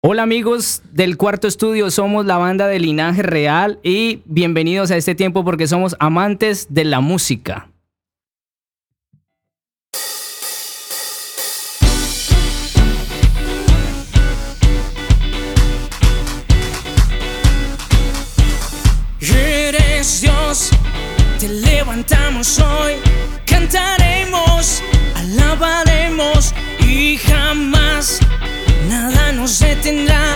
Hola amigos del cuarto estudio, somos la banda de Linaje Real y bienvenidos a este tiempo porque somos amantes de la música. tendrán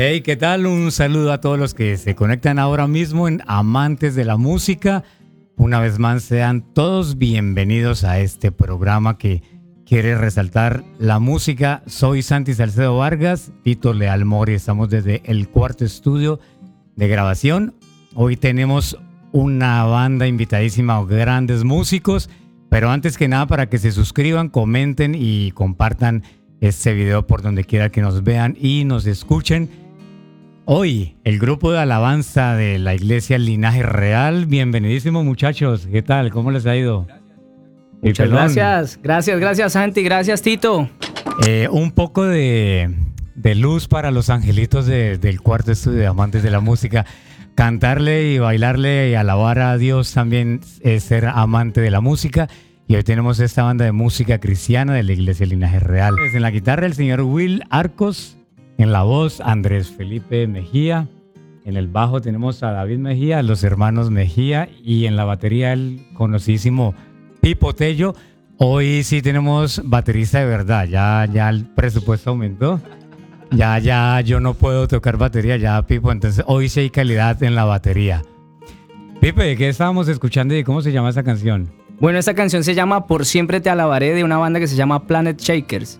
Hey, ¿qué tal? Un saludo a todos los que se conectan ahora mismo en Amantes de la Música. Una vez más, sean todos bienvenidos a este programa que quiere resaltar la música. Soy Santi Salcedo Vargas, Tito Leal Mori. Estamos desde el cuarto estudio de grabación. Hoy tenemos una banda invitadísima, grandes músicos. Pero antes que nada, para que se suscriban, comenten y compartan este video por donde quiera que nos vean y nos escuchen. Hoy, el grupo de alabanza de la Iglesia Linaje Real. Bienvenidísimos, muchachos. ¿Qué tal? ¿Cómo les ha ido? Muchas gracias, gracias, gracias, Santi. Gracias, Tito. Eh, un poco de, luz para los angelitos del cuarto estudio de Amantes de la Música. Cantarle y bailarle y alabar a Dios también es ser amante de la música. Y hoy tenemos esta banda de música cristiana de la Iglesia Linaje Real. En la guitarra, el señor Will Arcos en la voz Andrés Felipe Mejía, en el bajo tenemos a David Mejía, los hermanos Mejía y en la batería el conocidísimo Pipo Tello. Hoy sí tenemos baterista de verdad, ya, ya el presupuesto aumentó. Ya, ya, yo no puedo tocar batería, ya, Pipo. Entonces, hoy sí hay calidad en la batería. Pipe, ¿qué estábamos escuchando y cómo se llama esa canción? Bueno, esta canción se llama Por siempre te alabaré de una banda que se llama Planet Shakers.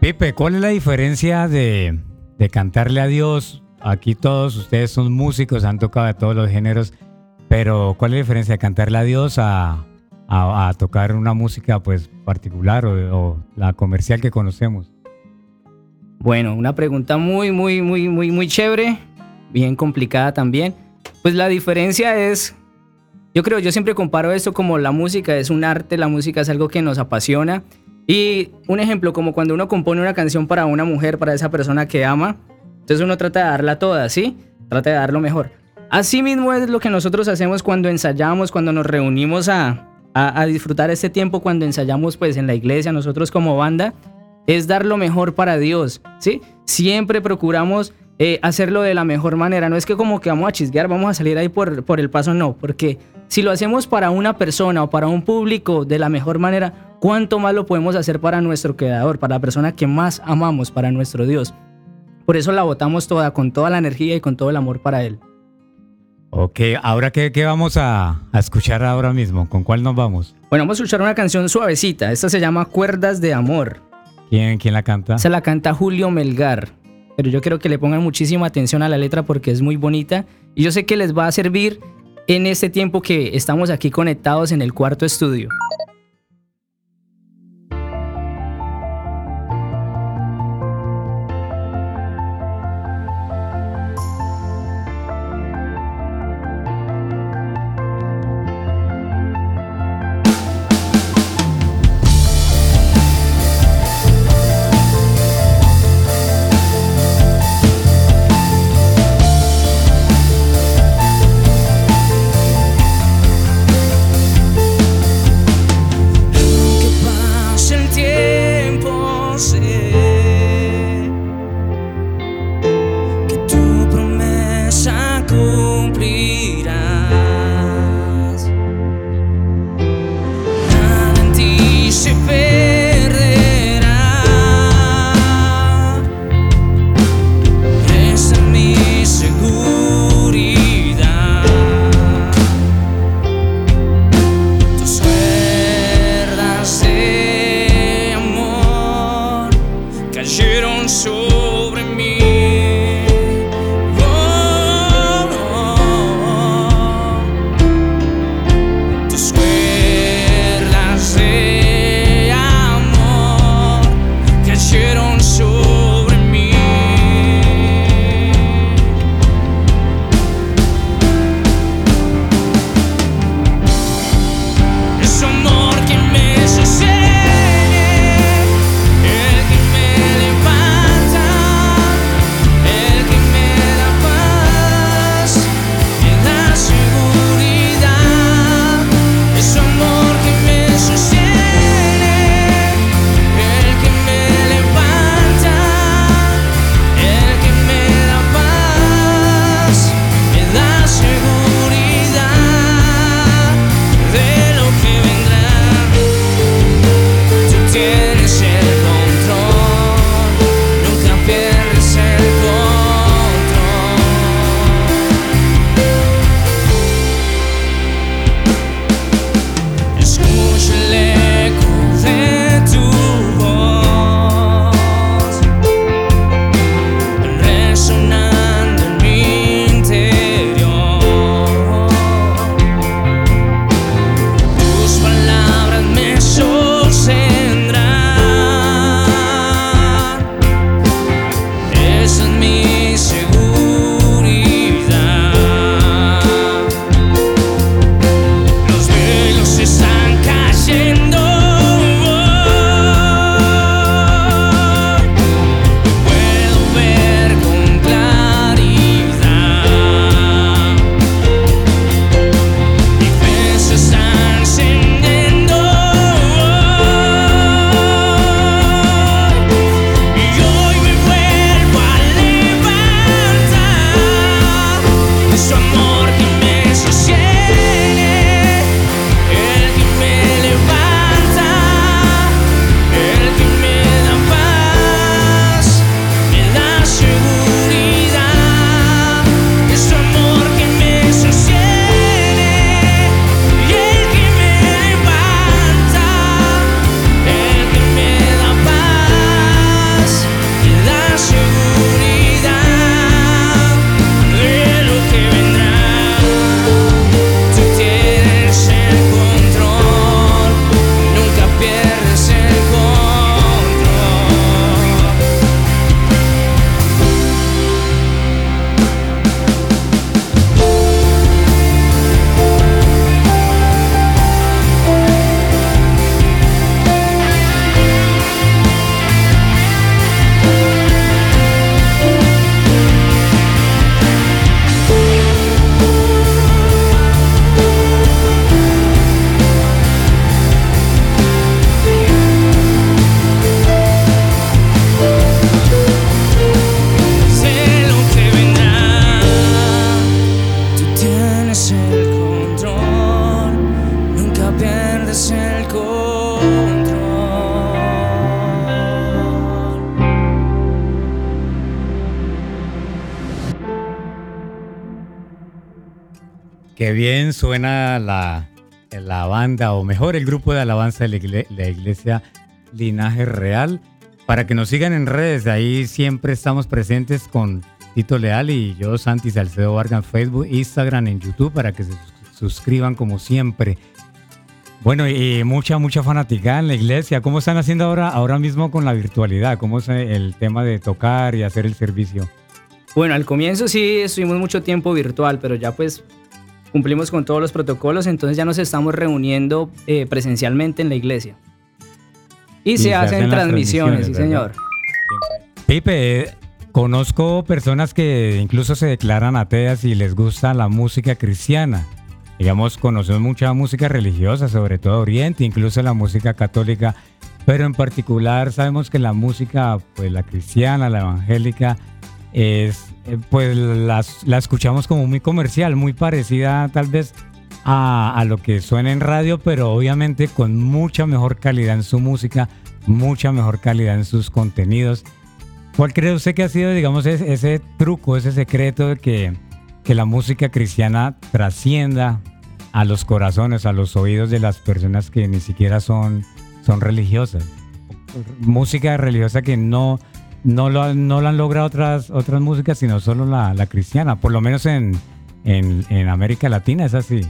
Pipe, ¿cuál es la diferencia de, cantarle a Dios? Aquí todos ustedes son músicos, han tocado de todos los géneros, pero ¿cuál es la diferencia de cantarle a Dios a tocar una música pues particular o, o la comercial que conocemos? Bueno, una pregunta muy, muy, muy, muy, muy chévere, bien complicada también. Pues la diferencia es, yo creo, yo siempre comparo esto como la música es un arte, la música es algo que nos apasiona. Y un ejemplo, como cuando uno compone una canción para una mujer, para esa persona que ama, entonces uno trata de darla toda, ¿sí? Trata de dar lo mejor. Así mismo es lo que nosotros hacemos cuando ensayamos, cuando nos reunimos a, a, disfrutar este tiempo, cuando ensayamos pues en la iglesia, nosotros como banda, es dar lo mejor para Dios, ¿sí? Siempre procuramos eh, hacerlo de la mejor manera. No es que como que vamos a chisguear, vamos a salir ahí por, por el paso, no. Porque si lo hacemos para una persona o para un público de la mejor manera, ¿cuánto más lo podemos hacer para nuestro creador, para la persona que más amamos, para nuestro Dios? Por eso la votamos toda, con toda la energía y con todo el amor para Él. Ok, ahora qué, qué vamos a, a escuchar ahora mismo, ¿con cuál nos vamos? Bueno, vamos a escuchar una canción suavecita. Esta se llama Cuerdas de Amor. ¿Quién, quién la canta? Se la canta Julio Melgar. Pero yo quiero que le pongan muchísima atención a la letra porque es muy bonita. Y yo sé que les va a servir en este tiempo que estamos aquí conectados en el cuarto estudio. що морді. Bien suena la, la banda, o mejor el grupo de alabanza de la, igle- la iglesia Linaje Real. Para que nos sigan en redes, ahí siempre estamos presentes con Tito Leal y yo, Santi Salcedo Vargas, en Facebook, Instagram, en YouTube, para que se sus- suscriban como siempre. Bueno, y mucha, mucha fanaticada en la iglesia. ¿Cómo están haciendo ahora, ahora mismo con la virtualidad? ¿Cómo es el tema de tocar y hacer el servicio? Bueno, al comienzo sí estuvimos mucho tiempo virtual, pero ya pues cumplimos con todos los protocolos, entonces ya nos estamos reuniendo eh, presencialmente en la iglesia. Y, se, hacen, las transmisiones, sí ¿verdad? señor. Pipe, eh, conozco personas que incluso se declaran ateas y les gusta la música cristiana. Digamos, conocemos mucha música religiosa, sobre todo Oriente, incluso la música católica, pero en particular sabemos que la música, pues la cristiana, la evangélica, es, eh, pues las- la escuchamos como muy comercial, muy parecida tal vez a, a lo que suena en radio, pero obviamente con mucha mejor calidad en su música, mucha mejor calidad en sus contenidos. ¿Cuál cree usted que ha sido, digamos, ese, ese truco, ese secreto de que, que la música cristiana trascienda a los corazones, a los oídos de las personas que ni siquiera son, son religiosas? Música religiosa que no, no, lo, han- no han logrado otras, otras músicas, sino solo la, la cristiana, por lo menos en, en, en América Latina es así.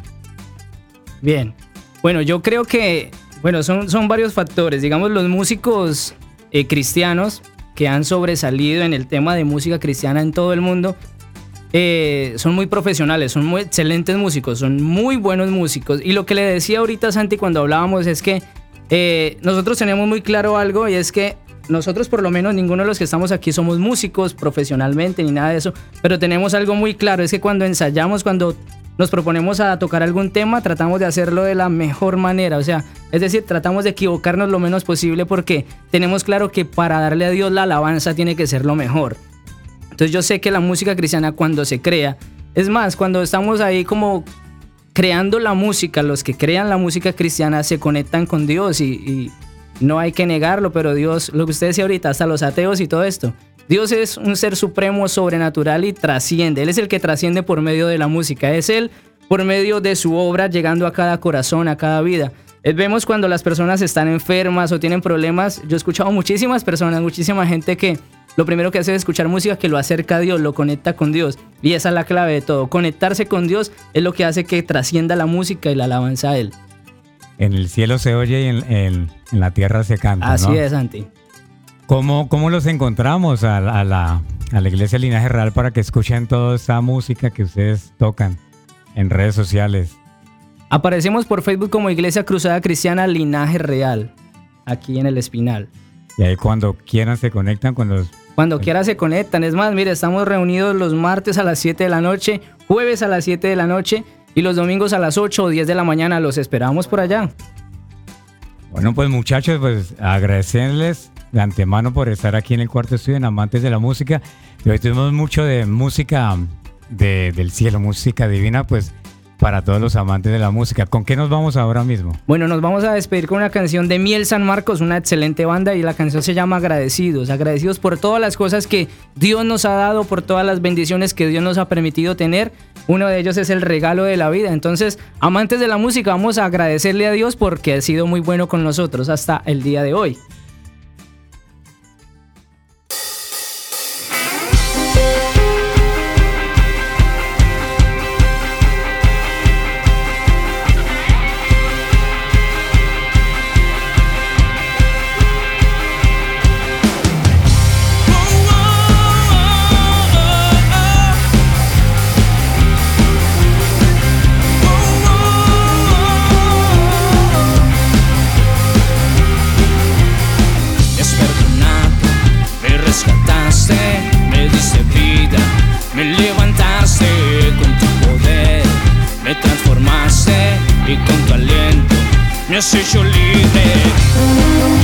Bien. Bueno, yo creo que, bueno, son, son varios factores. Digamos, los músicos eh, cristianos que han sobresalido en el tema de música cristiana en todo el mundo eh, son muy profesionales, son muy excelentes músicos, son muy buenos músicos. Y lo que le decía ahorita Santi cuando hablábamos es que eh, nosotros tenemos muy claro algo y es que nosotros por lo menos ninguno de los que estamos aquí somos músicos profesionalmente ni nada de eso, pero tenemos algo muy claro, es que cuando ensayamos, cuando nos proponemos a tocar algún tema, tratamos de hacerlo de la mejor manera, o sea, es decir, tratamos de equivocarnos lo menos posible porque tenemos claro que para darle a Dios la alabanza tiene que ser lo mejor. Entonces yo sé que la música cristiana cuando se crea, es más, cuando estamos ahí como creando la música, los que crean la música cristiana se conectan con Dios y, y no hay que negarlo, pero Dios, lo que usted decía ahorita, hasta los ateos y todo esto, Dios es un ser supremo, sobrenatural y trasciende. Él es el que trasciende por medio de la música. Es Él por medio de su obra llegando a cada corazón, a cada vida. Eh, Vemos cuando las personas están enfermas o tienen problemas. Yo he escuchado muchísimas personas, muchísima gente que lo primero que hace es escuchar música que lo acerca a Dios, lo conecta con Dios. Y esa es la clave de todo. Conectarse con Dios es lo que hace que trascienda la música y la alabanza a Él. En el cielo se oye y en, en- en la tierra se canta. Así ¿no? es, Santi. ¿Cómo, cómo los encontramos a, la- a la, a la Iglesia Linaje Real para que escuchen toda esa música que ustedes tocan en redes sociales? Aparecemos por Facebook como Iglesia Cruzada Cristiana Linaje Real, aquí en el Espinal. Y ahí cuando quieran se conectan con los... Cuando quiera se conectan. Es más, mire, estamos reunidos los martes a las 7 de la noche, jueves a las 7 de la noche y los domingos a las 8 o 10 de la mañana. Los esperamos por allá. Bueno, pues muchachos, pues agradecerles de antemano por estar aquí en el cuarto estudio en Amantes de la Música. Y hoy tuvimos mucho de música de- del cielo, música divina, pues para todos los amantes de la música. ¿Con qué nos vamos ahora mismo? Bueno, nos vamos a despedir con una canción de Miel San Marcos, una excelente banda, y la canción se llama Agradecidos. Agradecidos por todas las cosas que Dios nos ha dado, por todas las bendiciones que Dios nos ha permitido tener. Uno de ellos es el regalo de la vida. Entonces, amantes de la música, vamos a agradecerle a Dios porque ha sido muy bueno con nosotros hasta el día de hoy. Has hecho libre.